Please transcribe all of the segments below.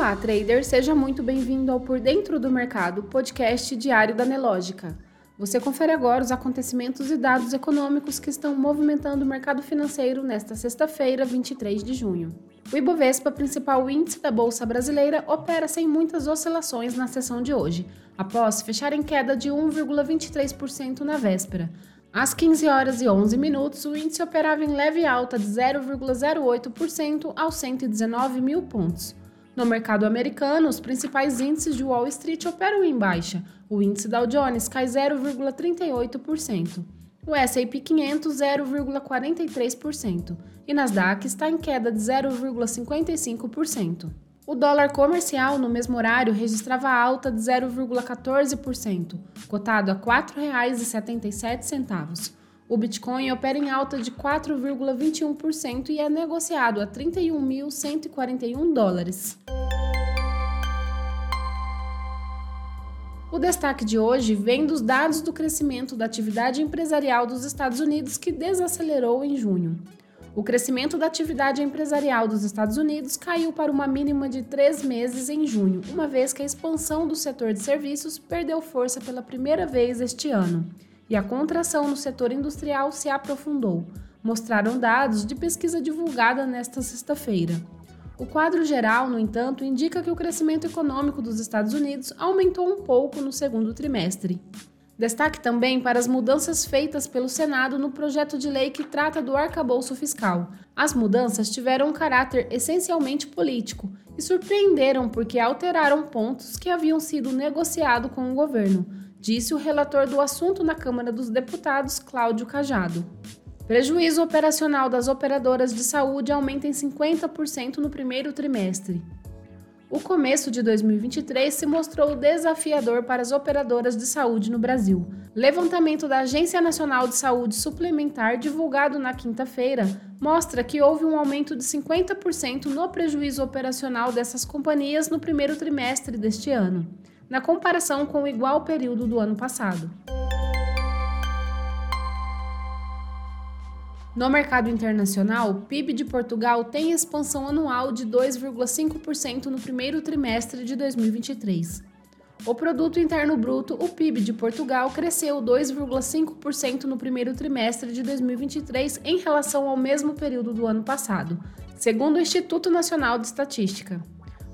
Olá, trader, seja muito bem-vindo ao Por Dentro do Mercado, podcast diário da Nelógica. Você confere agora os acontecimentos e dados econômicos que estão movimentando o mercado financeiro nesta sexta-feira, 23 de junho. O Ibovespa, principal índice da Bolsa Brasileira, opera sem muitas oscilações na sessão de hoje, após fechar em queda de 1,23% na véspera. Às 15 horas e 11 minutos, o índice operava em leve alta de 0,08% aos 119 mil pontos. No mercado americano, os principais índices de Wall Street operam em baixa. O índice Dow Jones cai 0,38%. O S&P 500 0,43% e Nasdaq está em queda de 0,55%. O dólar comercial no mesmo horário registrava alta de 0,14%, cotado a R$ 4,77. O Bitcoin opera em alta de 4,21% e é negociado a 31.141 dólares. O destaque de hoje vem dos dados do crescimento da atividade empresarial dos Estados Unidos, que desacelerou em junho. O crescimento da atividade empresarial dos Estados Unidos caiu para uma mínima de três meses em junho, uma vez que a expansão do setor de serviços perdeu força pela primeira vez este ano e a contração no setor industrial se aprofundou, mostraram dados de pesquisa divulgada nesta sexta-feira. O quadro geral, no entanto, indica que o crescimento econômico dos Estados Unidos aumentou um pouco no segundo trimestre. Destaque também para as mudanças feitas pelo Senado no projeto de lei que trata do arcabouço fiscal. As mudanças tiveram um caráter essencialmente político e surpreenderam porque alteraram pontos que haviam sido negociados com o governo, disse o relator do assunto na Câmara dos Deputados, Cláudio Cajado. Prejuízo operacional das operadoras de saúde aumenta em 50% no primeiro trimestre. O começo de 2023 se mostrou desafiador para as operadoras de saúde no Brasil. Levantamento da Agência Nacional de Saúde Suplementar, divulgado na quinta-feira, mostra que houve um aumento de 50% no prejuízo operacional dessas companhias no primeiro trimestre deste ano na comparação com o igual período do ano passado. No mercado internacional, o PIB de Portugal tem expansão anual de 2,5% no primeiro trimestre de 2023. O produto interno bruto, o PIB de Portugal, cresceu 2,5% no primeiro trimestre de 2023 em relação ao mesmo período do ano passado, segundo o Instituto Nacional de Estatística.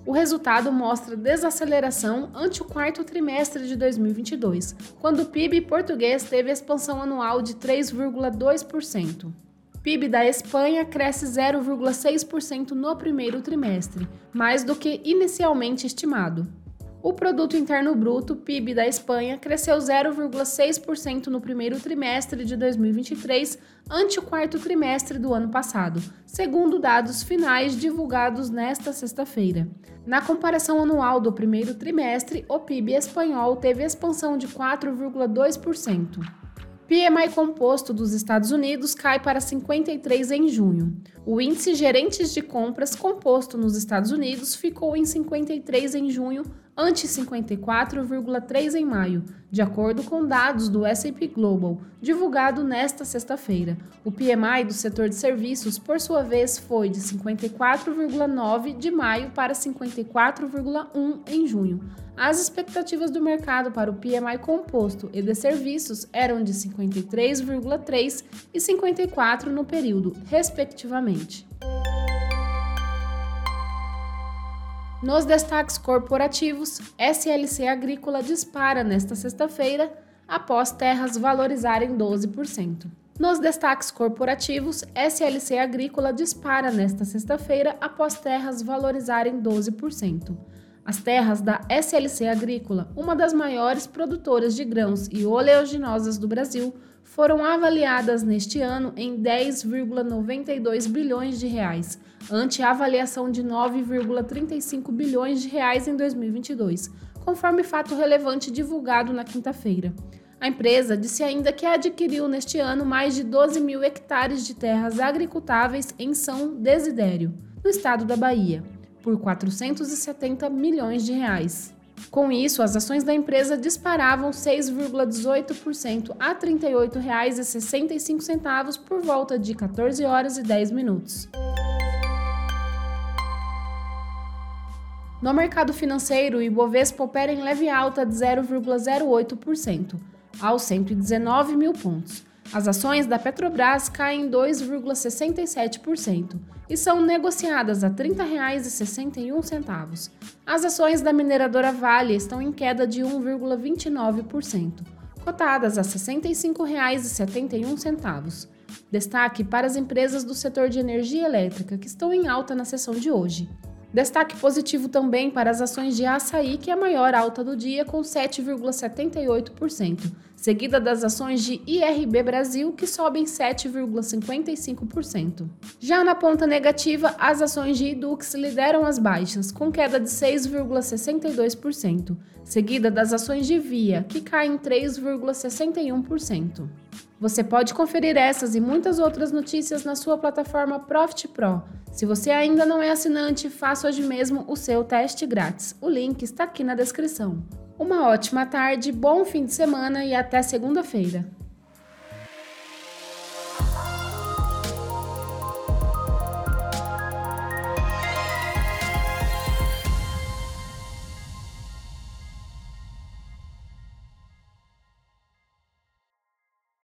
O resultado mostra desaceleração ante o quarto trimestre de 2022, quando o PIB português teve expansão anual de 3,2%. PIB da Espanha cresce 0,6% no primeiro trimestre, mais do que inicialmente estimado. O produto interno bruto, PIB da Espanha, cresceu 0,6% no primeiro trimestre de 2023 ante o quarto trimestre do ano passado, segundo dados finais divulgados nesta sexta-feira. Na comparação anual do primeiro trimestre, o PIB espanhol teve expansão de 4,2%. PMI composto dos Estados Unidos cai para 53 em junho. O índice gerentes de compras composto nos Estados Unidos ficou em 53 em junho, ante 54,3 em maio, de acordo com dados do S&P Global, divulgado nesta sexta-feira. O PMI do setor de serviços, por sua vez, foi de 54,9 de maio para 54,1 em junho as expectativas do mercado para o PMI composto e de serviços eram de 53,3 e 54 no período, respectivamente. Nos destaques corporativos, SLC Agrícola dispara nesta sexta-feira após terras valorizarem 12%. Nos destaques corporativos, SLC Agrícola dispara nesta sexta-feira após terras valorizarem 12%. As terras da SLC Agrícola, uma das maiores produtoras de grãos e oleaginosas do Brasil, foram avaliadas neste ano em 10,92 bilhões de reais, ante a avaliação de 9,35 bilhões de reais em 2022, conforme fato relevante divulgado na quinta-feira. A empresa disse ainda que adquiriu neste ano mais de 12 mil hectares de terras agricultáveis em São Desidério, no estado da Bahia por 470 milhões de reais. Com isso, as ações da empresa disparavam 6,18% a R$ 38,65 por volta de 14 horas e 10 minutos. No mercado financeiro, o Ibovespa opera em leve alta de 0,08%, aos 119 mil pontos. As ações da Petrobras caem 2,67% e são negociadas a R$ 30,61. As ações da mineradora Vale estão em queda de 1,29%, cotadas a R$ 65,71. Destaque para as empresas do setor de energia elétrica, que estão em alta na sessão de hoje. Destaque positivo também para as ações de açaí, que é a maior alta do dia, com 7,78%, seguida das ações de IRB Brasil, que sobem 7,55%. Já na ponta negativa, as ações de Idux lideram as baixas, com queda de 6,62%, seguida das ações de Via, que caem 3,61%. Você pode conferir essas e muitas outras notícias na sua plataforma Profit Pro. Se você ainda não é assinante, faça hoje mesmo o seu teste grátis. O link está aqui na descrição. Uma ótima tarde, bom fim de semana e até segunda-feira.